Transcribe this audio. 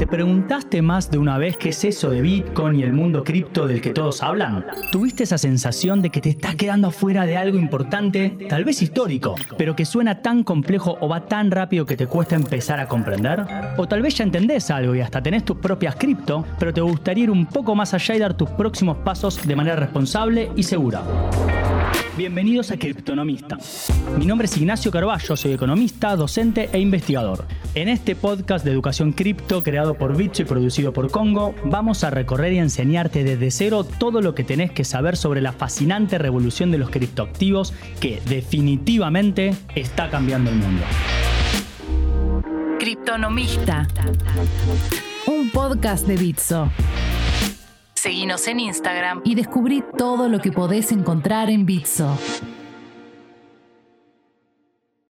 ¿Te preguntaste más de una vez qué es eso de Bitcoin y el mundo cripto del que todos hablan? ¿Tuviste esa sensación de que te estás quedando afuera de algo importante, tal vez histórico, pero que suena tan complejo o va tan rápido que te cuesta empezar a comprender? ¿O tal vez ya entendés algo y hasta tenés tus propias cripto, pero te gustaría ir un poco más allá y dar tus próximos pasos de manera responsable y segura? Bienvenidos a Criptonomista. Mi nombre es Ignacio Carballo, soy economista, docente e investigador. En este podcast de educación cripto creado por Bitso y producido por Congo, vamos a recorrer y enseñarte desde cero todo lo que tenés que saber sobre la fascinante revolución de los criptoactivos que definitivamente está cambiando el mundo. Criptonomista. Un podcast de Bitso. Seguinos en Instagram y descubrí todo lo que podés encontrar en Bitso.